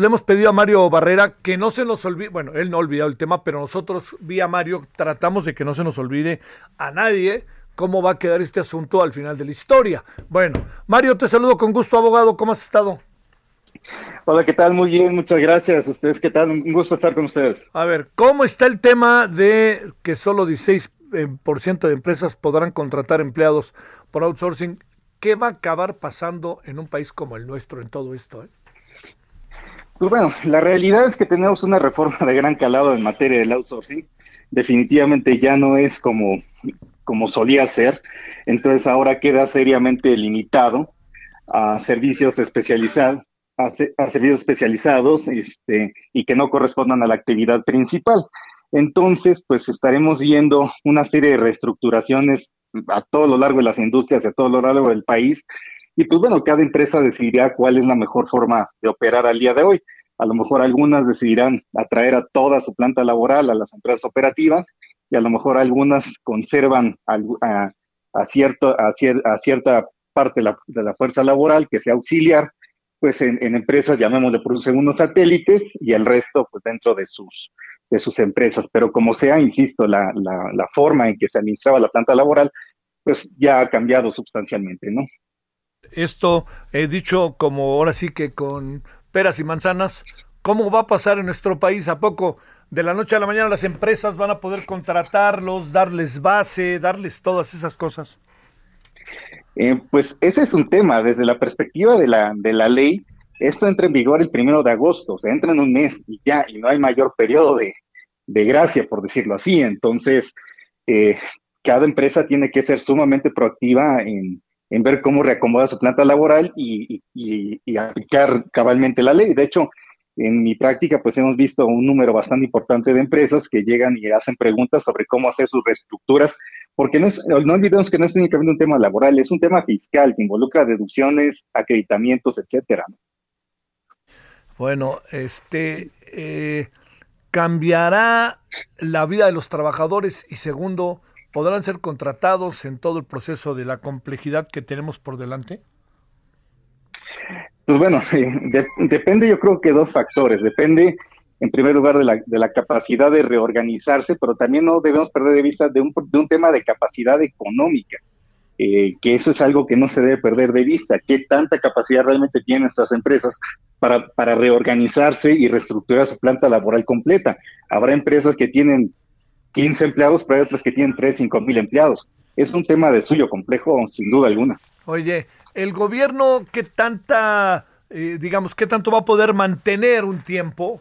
Le hemos pedido a Mario Barrera que no se nos olvide, bueno, él no ha olvidado el tema, pero nosotros vía Mario tratamos de que no se nos olvide a nadie cómo va a quedar este asunto al final de la historia. Bueno, Mario, te saludo con gusto, abogado, ¿cómo has estado? Hola, ¿qué tal? Muy bien, muchas gracias. ¿Ustedes qué tal? Un gusto estar con ustedes. A ver, ¿cómo está el tema de que solo 16% eh, de empresas podrán contratar empleados por outsourcing? ¿Qué va a acabar pasando en un país como el nuestro en todo esto? Eh? Pues bueno, la realidad es que tenemos una reforma de gran calado en materia del outsourcing. Definitivamente ya no es como, como solía ser. Entonces ahora queda seriamente limitado a servicios especializados servicios especializados este, y que no correspondan a la actividad principal. Entonces, pues estaremos viendo una serie de reestructuraciones a todo lo largo de las industrias, a todo lo largo del país. Y pues bueno, cada empresa decidirá cuál es la mejor forma de operar al día de hoy. A lo mejor algunas decidirán atraer a toda su planta laboral a las empresas operativas y a lo mejor algunas conservan a, cierta parte de la, la fuerza laboral que sea auxiliar pues en, empresas, llamémosle por un segundo satélites y el resto pues dentro de sus, de sus empresas. Pero como sea, insisto, la, la, forma en que se administraba la planta laboral, pues ya ha cambiado sustancialmente, ¿no? Esto he dicho como ahora sí que con peras y manzanas, ¿cómo va a pasar en nuestro país? ¿A poco de la noche a la mañana las empresas van a poder contratarlos, darles base, darles todas esas cosas? Eh, pues ese es un tema, desde la perspectiva de la, de la ley, esto entra en vigor el primero de agosto, o sea, entra en un mes y ya, y no hay mayor periodo de, gracia, por decirlo así. Entonces, eh, cada empresa tiene que ser sumamente proactiva en, ver cómo reacomoda su planta laboral y, aplicar cabalmente la ley. De hecho, en mi práctica, pues hemos visto un número bastante importante de empresas que llegan y hacen preguntas sobre cómo hacer sus reestructuras, porque no, no olvidemos que no es únicamente un tema laboral, es un tema fiscal que involucra deducciones, acreditamientos, etcétera. Bueno, este eh, cambiará la vida de los trabajadores y segundo, podrán ser contratados en todo el proceso de la complejidad que tenemos por delante. Pues bueno, depende yo creo que dos factores. Depende, en primer lugar, de la, de la, capacidad de reorganizarse, pero también no debemos perder de vista de un, de un tema de capacidad económica, eh, que eso es algo que no se debe perder de vista. ¿Qué tanta capacidad realmente tienen nuestras empresas para, para reorganizarse y reestructurar su planta laboral completa? Habrá empresas que tienen 15 empleados, pero hay otras que tienen 3, 5 mil empleados. Es un tema de suyo complejo, sin duda alguna. Oye, el gobierno, ¿qué tanta, eh, digamos, qué tanto va a poder mantener un tiempo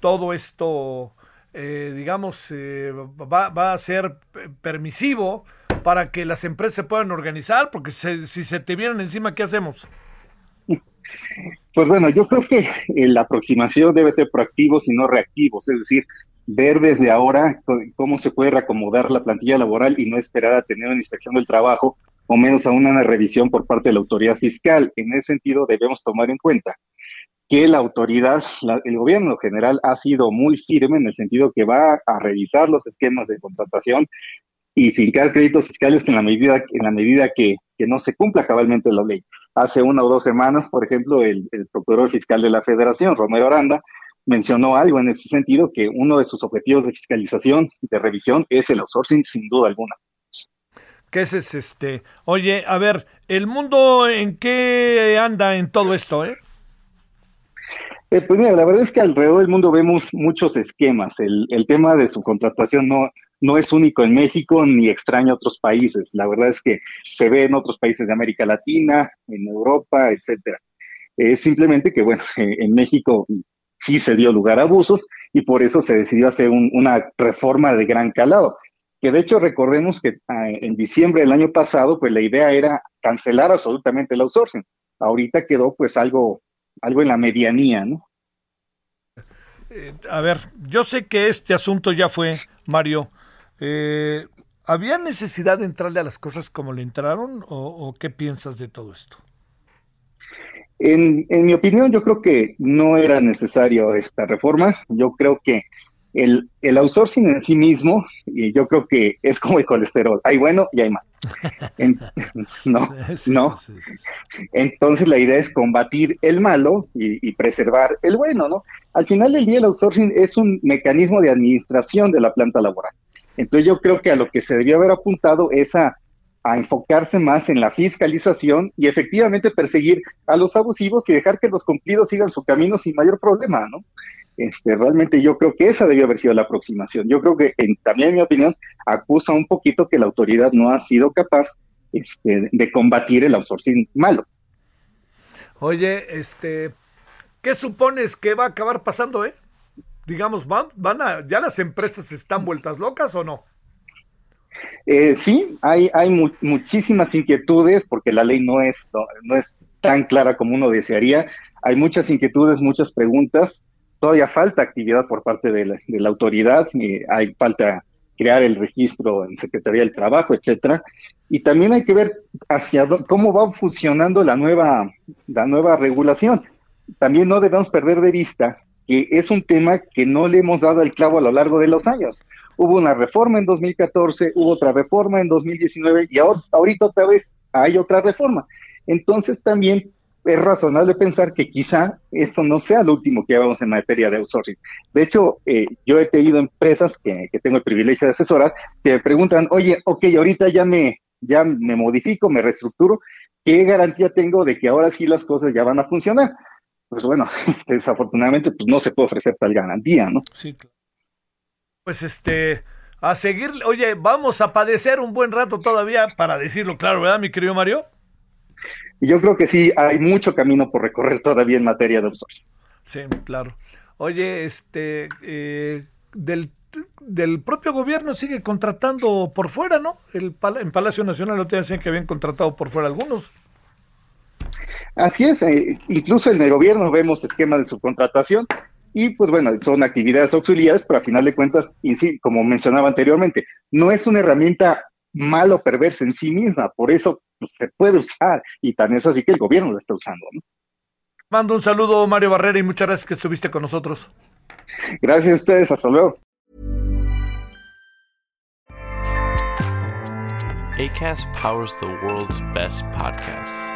todo esto, eh, digamos, eh, va, va, a ser permisivo para que las empresas se puedan organizar? Porque si se te vienen encima, ¿qué hacemos? Pues bueno, yo creo que la aproximación debe ser proactivo, no reactivos, es decir, ver desde ahora cómo se puede reacomodar la plantilla laboral y no esperar a tener una inspección del trabajo o menos aún una revisión por parte de la autoridad fiscal. En ese sentido, debemos tomar en cuenta que la autoridad, el gobierno general ha sido muy firme en el sentido que va a revisar los esquemas de contratación y fincar créditos fiscales en la medida, en la medida que, no se cumpla cabalmente la ley. Hace una o dos semanas, por ejemplo, el procurador fiscal de la Federación, Romero Aranda, mencionó algo en ese sentido, que uno de sus objetivos de fiscalización y de revisión es el outsourcing, sin duda alguna ese es este. Oye, a ver, ¿el mundo en qué anda en todo esto, eh? eh pues mira, la verdad es que alrededor del mundo vemos muchos esquemas. El, el tema de su contratación no, no es único en México ni extraño a otros países. La verdad es que se ve en otros países de América Latina, en Europa, etcétera. Es simplemente que, bueno, en México sí se dio lugar a abusos y por eso se decidió hacer una reforma de gran calado que de hecho recordemos que ah, en diciembre del año pasado, pues la idea era cancelar absolutamente el outsourcing. ahorita quedó pues algo, algo en la medianía, ¿no? Eh, a ver, yo sé que este asunto ya fue, Mario. Eh, ¿Había necesidad de entrarle a las cosas como le entraron o, qué piensas de todo esto? En, en, mi opinión, yo creo que no era necesario esta reforma. Yo creo que el, el outsourcing en sí mismo, y yo creo que es como el colesterol, hay bueno y hay malo. no, no. Entonces la idea es combatir el malo y, preservar el bueno, ¿no? Al final del día el outsourcing es un mecanismo de administración de la planta laboral. Entonces yo creo que a lo que se debió haber apuntado es a, a enfocarse más en la fiscalización y efectivamente perseguir a los abusivos y dejar que los cumplidos sigan su camino sin mayor problema, ¿no? Este, realmente yo creo que esa debió haber sido la aproximación. Yo creo que también en mi opinión acusa un poquito que la autoridad no ha sido capaz este, de combatir el outsourcing malo. Oye, este, ¿qué supones que va a acabar pasando, eh? Digamos, van, van a, ya las empresas están vueltas locas o no? Eh, sí, hay, hay muchísimas inquietudes porque la ley no es, no es tan clara como uno desearía. Hay muchas inquietudes, muchas preguntas todavía falta actividad por parte de la, autoridad, hay falta crear el registro en Secretaría del Trabajo, etcétera, y también hay que ver hacia cómo va funcionando la nueva, la nueva regulación. También no debemos perder de vista que es un tema que no le hemos dado el clavo a lo largo de los años. Hubo una reforma en 2014, hubo otra reforma en 2019 y ahora, ahorita otra vez hay otra reforma. Entonces también es razonable pensar que quizá esto no sea lo último que vamos en materia de outsourcing. De hecho, eh, yo he tenido empresas que, tengo el privilegio de asesorar que me preguntan, oye, ok, ahorita ya me modifico, me reestructuro, ¿qué garantía tengo de que ahora sí las cosas ya van a funcionar? Pues bueno, desafortunadamente pues no se puede ofrecer tal garantía, ¿no? Sí, claro. Pues este, a seguir, oye, vamos a padecer un buen rato todavía, para decirlo claro, ¿verdad, mi querido Mario? yo creo que sí, hay mucho camino por recorrer todavía en materia de outsourcing. Sí, claro. Oye, este, eh, del, del propio gobierno sigue contratando por fuera, ¿no? El, en Palacio Nacional lo decían que habían contratado por fuera algunos. Así es, eh, incluso en el gobierno vemos esquemas de subcontratación y pues bueno, son actividades auxiliares, pero a final de cuentas, y sí, como mencionaba anteriormente, no es una herramienta malo perversa en sí misma, por eso pues, se puede usar y tan es así que el gobierno lo está usando. ¿no? Mando un saludo Mario Barrera y muchas gracias que estuviste con nosotros. Gracias a ustedes, hasta luego. ACAST powers the world's best podcasts.